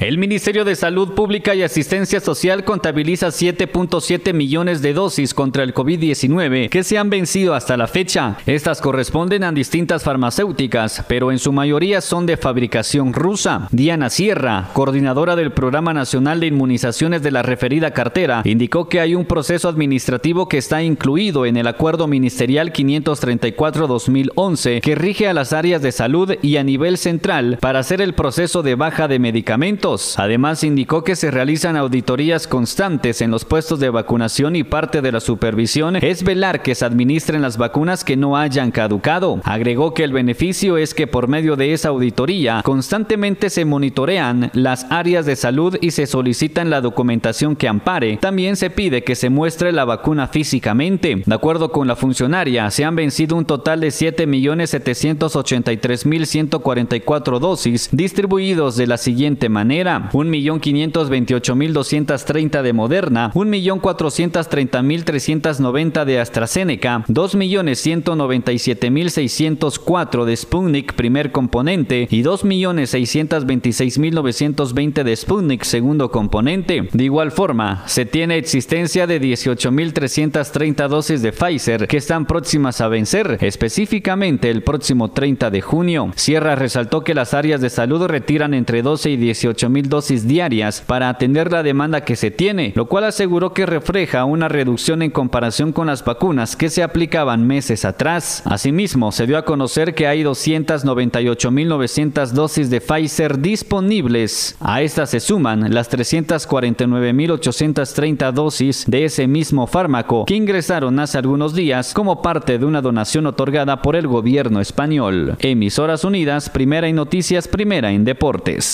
El Ministerio de Salud Pública y Asistencia Social contabiliza 7.7 millones de dosis contra el COVID-19 que se han vencido hasta la fecha. Estas corresponden a distintas farmacéuticas, pero en su mayoría son de fabricación rusa. Diana Sierra, coordinadora del Programa Nacional de Inmunizaciones de la referida cartera, indicó que hay un proceso administrativo que está incluido en el Acuerdo Ministerial 534-2011 que rige a las áreas de salud y a nivel central para hacer el proceso de baja de medicamentos Además, indicó que se realizan auditorías constantes en los puestos de vacunación y parte de la supervisión es velar que se administren las vacunas que no hayan caducado. Agregó que el beneficio es que por medio de esa auditoría constantemente se monitorean las áreas de salud y se solicitan la documentación que ampare. También se pide que se muestre la vacuna físicamente. De acuerdo con la funcionaria, se han vencido un total de 7.783.144 dosis distribuidos de la siguiente manera 1.528.230 de Moderna, 1.430.390 de AstraZeneca, 2.197.604 de Sputnik primer componente y 2.626.920 de Sputnik segundo componente. De igual forma, se tiene existencia de 18.330 dosis de Pfizer que están próximas a vencer, específicamente el próximo 30 de junio. Sierra resaltó que las áreas de salud retiran entre 12 y 18 mil dosis diarias para atender la demanda que se tiene, lo cual aseguró que refleja una reducción en comparación con las vacunas que se aplicaban meses atrás. Asimismo, se dio a conocer que hay 298.900 dosis de Pfizer disponibles. A estas se suman las 349.830 dosis de ese mismo fármaco que ingresaron hace algunos días como parte de una donación otorgada por el gobierno español. Emisoras Unidas, primera en noticias, primera en deportes.